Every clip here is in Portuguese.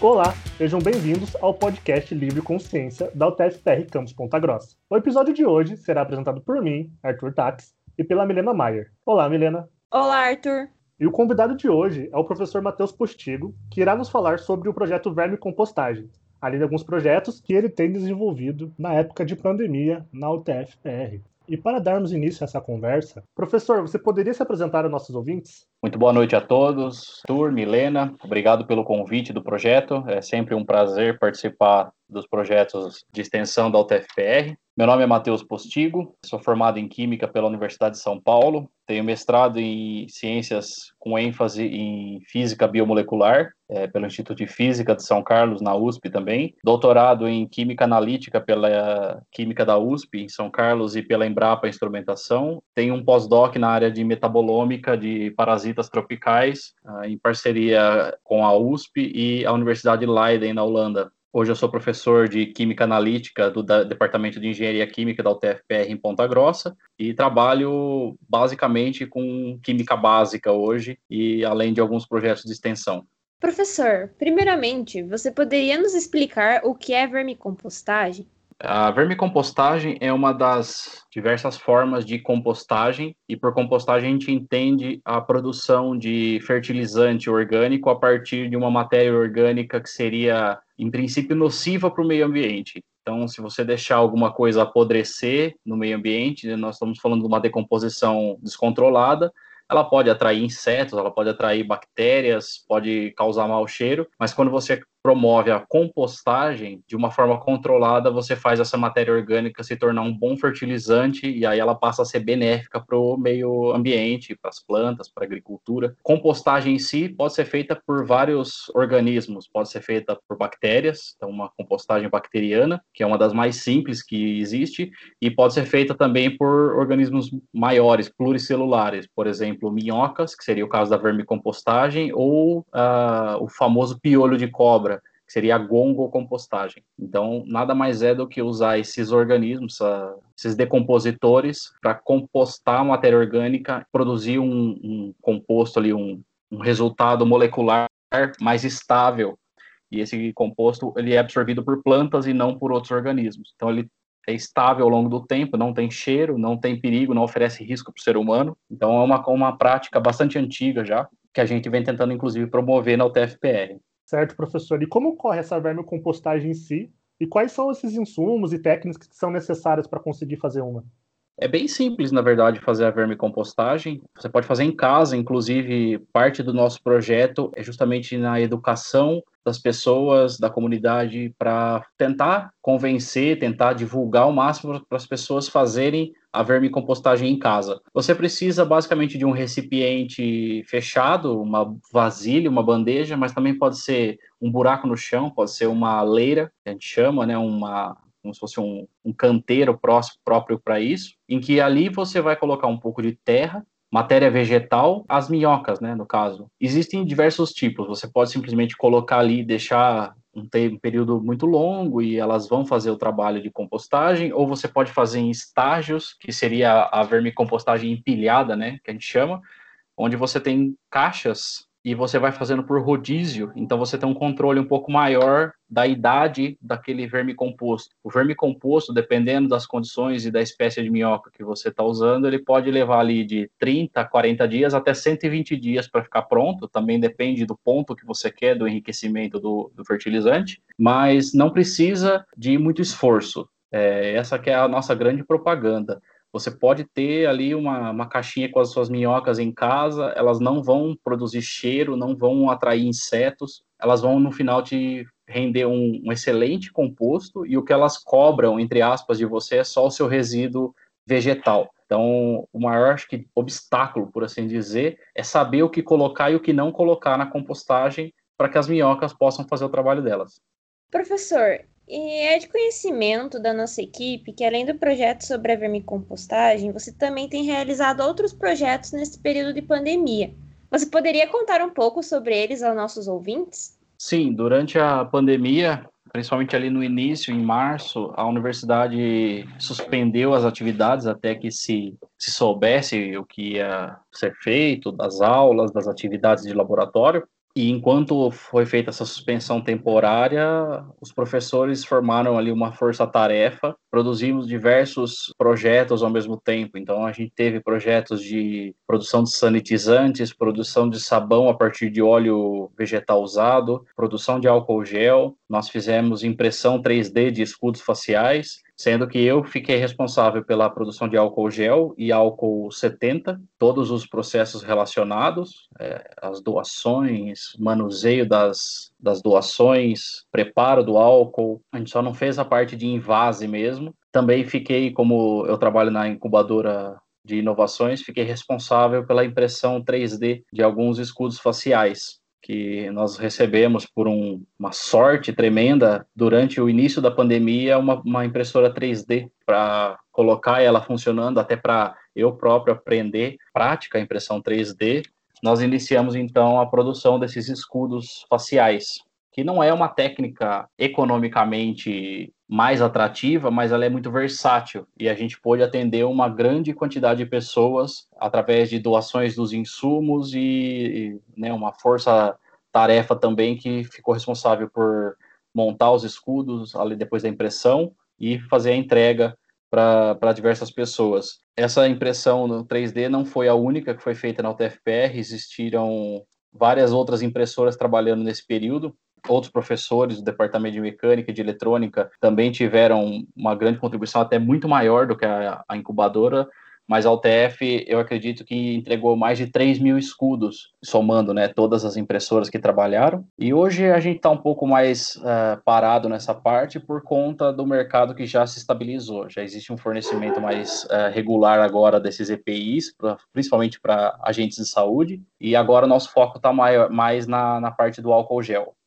Olá, sejam bem-vindos ao podcast Livre Consciência da UTFPR Campus Ponta Grossa. O episódio de hoje será apresentado por mim, Arthur Tax, e pela Milena Maier. Olá, Milena. Olá, Arthur. E o convidado de hoje é o professor Matheus Postigo, que irá nos falar sobre o projeto Verme Compostagem, além de alguns projetos que ele tem desenvolvido na época de pandemia na UTF-PR. E para darmos início a essa conversa, professor, você poderia se apresentar aos nossos ouvintes? Muito boa noite a todos. Tur, Milena, obrigado pelo convite do projeto. É sempre um prazer participar dos projetos de extensão da UTFPR. Meu nome é Matheus Postigo, sou formado em Química pela Universidade de São Paulo, tenho mestrado em Ciências com ênfase em Física Biomolecular, é, pelo Instituto de Física de São Carlos, na USP também, doutorado em Química Analítica pela Química da USP, em São Carlos, e pela Embrapa Instrumentação, tenho um pós-doc na área de metabolômica de parasitas tropicais, ah, em parceria com a USP e a Universidade Leiden, na Holanda. Hoje eu sou professor de Química Analítica do Departamento de Engenharia Química da UTFPR em Ponta Grossa e trabalho basicamente com química básica hoje e além de alguns projetos de extensão. Professor, primeiramente, você poderia nos explicar o que é vermicompostagem? A vermicompostagem é uma das diversas formas de compostagem, e por compostagem a gente entende a produção de fertilizante orgânico a partir de uma matéria orgânica que seria, em princípio, nociva para o meio ambiente. Então, se você deixar alguma coisa apodrecer no meio ambiente, nós estamos falando de uma decomposição descontrolada, ela pode atrair insetos, ela pode atrair bactérias, pode causar mau cheiro, mas quando você promove a compostagem de uma forma controlada, você faz essa matéria orgânica se tornar um bom fertilizante e aí ela passa a ser benéfica para o meio ambiente, para as plantas, para a agricultura. Compostagem em si pode ser feita por vários organismos, pode ser feita por bactérias, então uma compostagem bacteriana, que é uma das mais simples que existe, e pode ser feita também por organismos maiores, pluricelulares, por exemplo, minhocas, que seria o caso da vermicompostagem, ou uh, o famoso piolho de cobra, que seria a gongocompostagem. Então, nada mais é do que usar esses organismos, esses decompositores, para compostar a matéria orgânica, produzir um, um composto ali, um, um resultado molecular mais estável. E esse composto ele é absorvido por plantas e não por outros organismos. Então, ele é estável ao longo do tempo, não tem cheiro, não tem perigo, não oferece risco para o ser humano. Então, é uma, uma prática bastante antiga já, que a gente vem tentando, inclusive, promover na UTFPR. Certo, professor. E como ocorre essa vermicompostagem em si? E quais são esses insumos e técnicas que são necessárias para conseguir fazer uma? É bem simples, na verdade, fazer a vermicompostagem. Você pode fazer em casa, inclusive, parte do nosso projeto é justamente na educação das pessoas, da comunidade, para tentar convencer, tentar divulgar ao máximo para as pessoas fazerem a vermicompostagem em casa. Você precisa basicamente de um recipiente fechado, uma vasilha, uma bandeja, mas também pode ser um buraco no chão, pode ser uma leira, que a gente chama, né, uma como se fosse um, um canteiro próprio para isso, em que ali você vai colocar um pouco de terra, matéria vegetal, as minhocas, né, no caso. Existem diversos tipos, você pode simplesmente colocar ali, deixar um, um período muito longo e elas vão fazer o trabalho de compostagem, ou você pode fazer em estágios, que seria a vermicompostagem empilhada, né, que a gente chama, onde você tem caixas e você vai fazendo por rodízio, então você tem um controle um pouco maior da idade daquele verme composto. O verme composto, dependendo das condições e da espécie de minhoca que você está usando, ele pode levar ali de 30 a 40 dias até 120 dias para ficar pronto, também depende do ponto que você quer do enriquecimento do, do fertilizante, mas não precisa de muito esforço. É, essa que é a nossa grande propaganda. Você pode ter ali uma, uma caixinha com as suas minhocas em casa, elas não vão produzir cheiro, não vão atrair insetos, elas vão no final te render um, um excelente composto e o que elas cobram, entre aspas, de você é só o seu resíduo vegetal. Então, o maior acho que, obstáculo, por assim dizer, é saber o que colocar e o que não colocar na compostagem para que as minhocas possam fazer o trabalho delas. Professor, e é de conhecimento da nossa equipe que, além do projeto sobre a vermicompostagem, você também tem realizado outros projetos nesse período de pandemia. Você poderia contar um pouco sobre eles aos nossos ouvintes? Sim, durante a pandemia, principalmente ali no início, em março, a universidade suspendeu as atividades até que se, se soubesse o que ia ser feito, das aulas, das atividades de laboratório. E enquanto foi feita essa suspensão temporária, os professores formaram ali uma força-tarefa, produzimos diversos projetos ao mesmo tempo. Então, a gente teve projetos de produção de sanitizantes, produção de sabão a partir de óleo vegetal usado, produção de álcool gel. Nós fizemos impressão 3D de escudos faciais sendo que eu fiquei responsável pela produção de álcool gel e álcool 70, todos os processos relacionados, é, as doações, manuseio das, das doações, preparo do álcool. A gente só não fez a parte de invase mesmo. Também fiquei, como eu trabalho na incubadora de inovações, fiquei responsável pela impressão 3D de alguns escudos faciais que nós recebemos por um, uma sorte tremenda durante o início da pandemia uma, uma impressora 3D para colocar ela funcionando até para eu próprio aprender prática impressão 3D. Nós iniciamos então a produção desses escudos faciais, que não é uma técnica economicamente mais atrativa, mas ela é muito versátil e a gente pôde atender uma grande quantidade de pessoas através de doações dos insumos e, e né, uma força tarefa também que ficou responsável por montar os escudos ali depois da impressão e fazer a entrega para diversas pessoas. Essa impressão no 3D não foi a única que foi feita na UTFPR, existiram várias outras impressoras trabalhando nesse período outros professores do departamento de mecânica e de eletrônica também tiveram uma grande contribuição, até muito maior do que a, a incubadora, mas a UTF eu acredito que entregou mais de 3 mil escudos, somando né, todas as impressoras que trabalharam. E hoje a gente está um pouco mais uh, parado nessa parte por conta do mercado que já se estabilizou. Já existe um fornecimento mais uh, regular agora desses EPIs, pra, principalmente para agentes de saúde, e agora o nosso foco está mais na, na parte do álcool gel.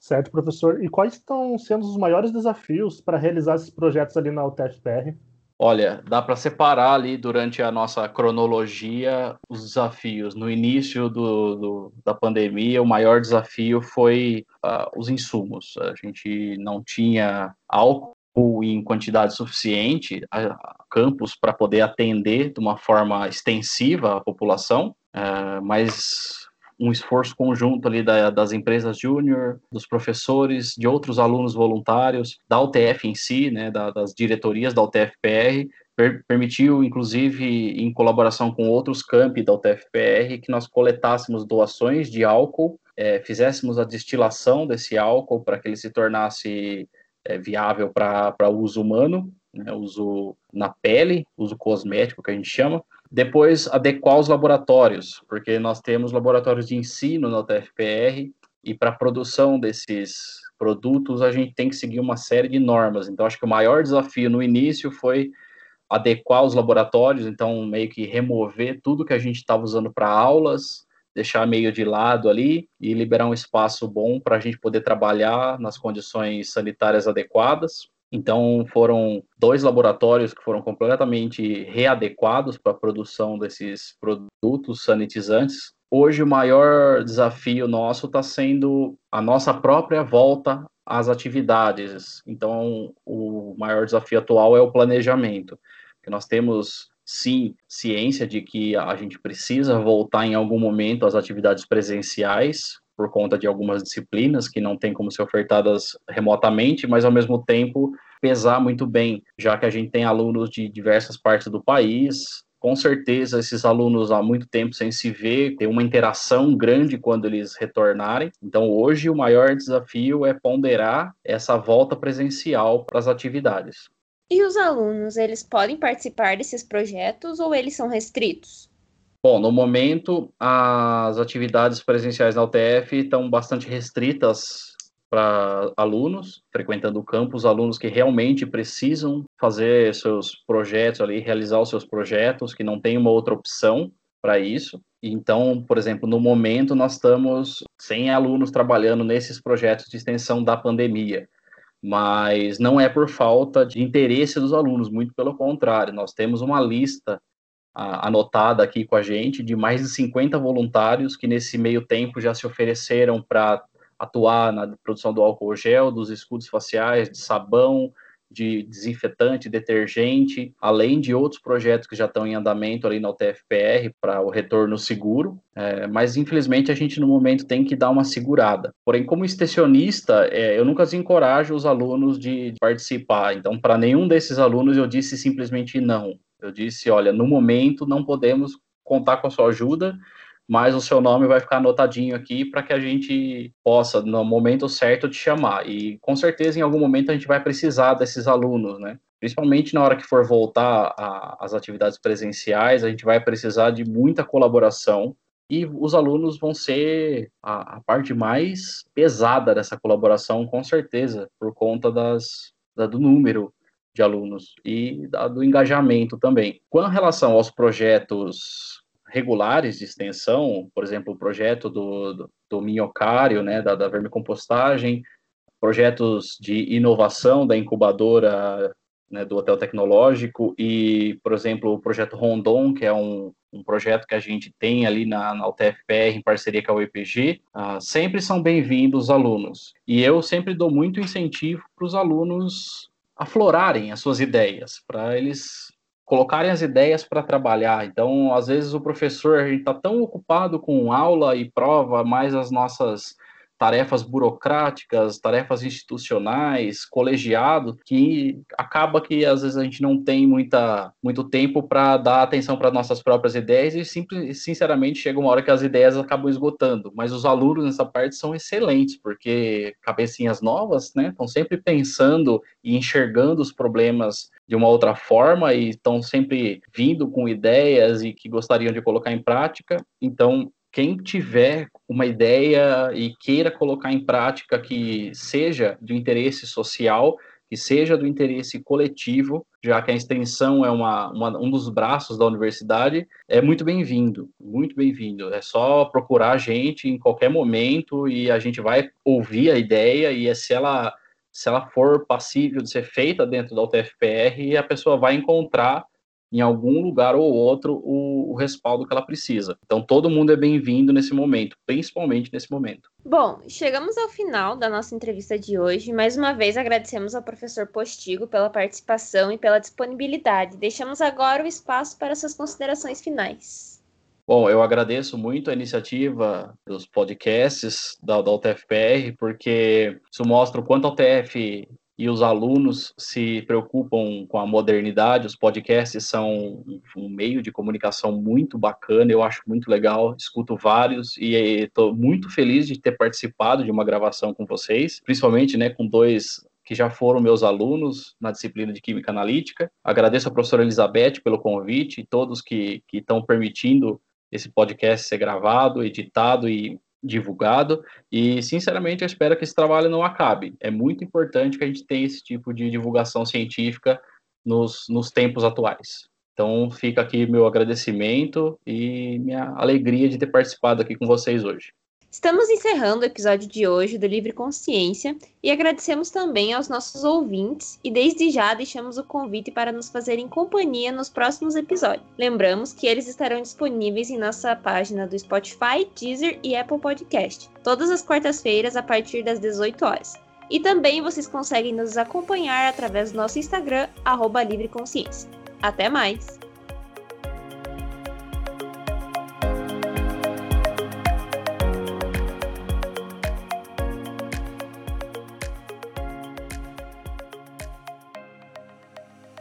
Certo, professor. E quais estão sendo os maiores desafios para realizar esses projetos ali na UTFPR? Olha, dá para separar ali durante a nossa cronologia os desafios. No início do, do da pandemia, o maior desafio foi uh, os insumos. A gente não tinha álcool em quantidade suficiente, a, campos para poder atender de uma forma extensiva a população, uh, mas um esforço conjunto ali da, das empresas júnior, dos professores, de outros alunos voluntários, da UTF em si, né, da, das diretorias da UTFPR, per, permitiu, inclusive, em colaboração com outros campi da UTFPR, que nós coletássemos doações de álcool, é, fizéssemos a destilação desse álcool para que ele se tornasse é, viável para uso humano, né, uso na pele, uso cosmético que a gente chama, depois, adequar os laboratórios, porque nós temos laboratórios de ensino na UTFPR e para a produção desses produtos a gente tem que seguir uma série de normas. Então, acho que o maior desafio no início foi adequar os laboratórios, então meio que remover tudo que a gente estava usando para aulas, deixar meio de lado ali e liberar um espaço bom para a gente poder trabalhar nas condições sanitárias adequadas. Então, foram dois laboratórios que foram completamente readequados para a produção desses produtos sanitizantes. Hoje, o maior desafio nosso está sendo a nossa própria volta às atividades. Então, o maior desafio atual é o planejamento. Nós temos sim ciência de que a gente precisa voltar em algum momento às atividades presenciais, por conta de algumas disciplinas que não tem como ser ofertadas remotamente, mas ao mesmo tempo pesar muito bem, já que a gente tem alunos de diversas partes do país. Com certeza, esses alunos há muito tempo sem se ver, tem uma interação grande quando eles retornarem. Então, hoje, o maior desafio é ponderar essa volta presencial para as atividades. E os alunos, eles podem participar desses projetos ou eles são restritos? Bom, no momento, as atividades presenciais na UTF estão bastante restritas para alunos frequentando o campus, alunos que realmente precisam fazer seus projetos ali, realizar os seus projetos, que não tem uma outra opção para isso. Então, por exemplo, no momento nós estamos sem alunos trabalhando nesses projetos de extensão da pandemia, mas não é por falta de interesse dos alunos, muito pelo contrário, nós temos uma lista anotada aqui com a gente de mais de 50 voluntários que nesse meio tempo já se ofereceram para atuar na produção do álcool gel, dos escudos faciais, de sabão, de desinfetante, detergente, além de outros projetos que já estão em andamento ali na UTFPR para o retorno seguro. É, mas infelizmente a gente no momento tem que dar uma segurada. Porém, como extensionista, é, eu nunca encorajo os alunos de, de participar. Então, para nenhum desses alunos eu disse simplesmente não. Eu disse, olha, no momento não podemos contar com a sua ajuda mas o seu nome vai ficar anotadinho aqui para que a gente possa, no momento certo, te chamar. E com certeza, em algum momento, a gente vai precisar desses alunos, né? Principalmente na hora que for voltar às atividades presenciais, a gente vai precisar de muita colaboração e os alunos vão ser a, a parte mais pesada dessa colaboração, com certeza, por conta das, da, do número de alunos e da, do engajamento também. Com relação aos projetos regulares de extensão, por exemplo, o projeto do, do, do minhocário, né, da, da vermicompostagem, projetos de inovação da incubadora né, do Hotel Tecnológico e, por exemplo, o projeto Rondon, que é um, um projeto que a gente tem ali na, na UTFPR em parceria com a UEPG, uh, sempre são bem-vindos os alunos. E eu sempre dou muito incentivo para os alunos aflorarem as suas ideias, para eles colocarem as ideias para trabalhar. Então, às vezes o professor está tão ocupado com aula e prova, mais as nossas tarefas burocráticas, tarefas institucionais, colegiado, que acaba que às vezes a gente não tem muita, muito tempo para dar atenção para nossas próprias ideias e simples, sinceramente chega uma hora que as ideias acabam esgotando. Mas os alunos nessa parte são excelentes, porque cabecinhas novas, né, estão sempre pensando e enxergando os problemas de uma outra forma e estão sempre vindo com ideias e que gostariam de colocar em prática. Então, quem tiver uma ideia e queira colocar em prática que seja do interesse social, que seja do interesse coletivo, já que a extensão é uma, uma, um dos braços da universidade, é muito bem-vindo, muito bem-vindo. É só procurar a gente em qualquer momento e a gente vai ouvir a ideia e se ela se ela for passível de ser feita dentro da UTFPR, a pessoa vai encontrar em algum lugar ou outro o, o, respaldo que ela precisa. Então todo mundo é bem-vindo nesse momento, principalmente nesse momento. Bom, chegamos ao final da nossa entrevista de hoje. Mais uma vez agradecemos ao professor Postigo pela participação e pela disponibilidade. Deixamos agora o espaço para suas considerações finais. Bom, eu agradeço muito a iniciativa dos podcasts da, da UTFPR, porque isso mostra o quanto a UTF e os alunos se preocupam com a modernidade. Os podcasts são um meio de comunicação muito bacana, eu acho muito legal, escuto vários e estou muito feliz de ter participado de uma gravação com vocês, principalmente né, com dois que já foram meus alunos na disciplina de Química Analítica. Agradeço a professora Elizabeth pelo convite e todos que, que estão permitindo esse podcast ser gravado, editado e divulgado e sinceramente eu espero que esse trabalho não acabe. É muito importante que a gente tenha esse tipo de divulgação científica nos, nos tempos atuais. Então fica aqui meu agradecimento e minha alegria de ter participado aqui com vocês hoje. Estamos encerrando o episódio de hoje do Livre Consciência e agradecemos também aos nossos ouvintes e desde já deixamos o convite para nos fazerem companhia nos próximos episódios. Lembramos que eles estarão disponíveis em nossa página do Spotify, Deezer e Apple Podcast, todas as quartas-feiras a partir das 18 horas. E também vocês conseguem nos acompanhar através do nosso Instagram, arroba Livre Consciência. Até mais!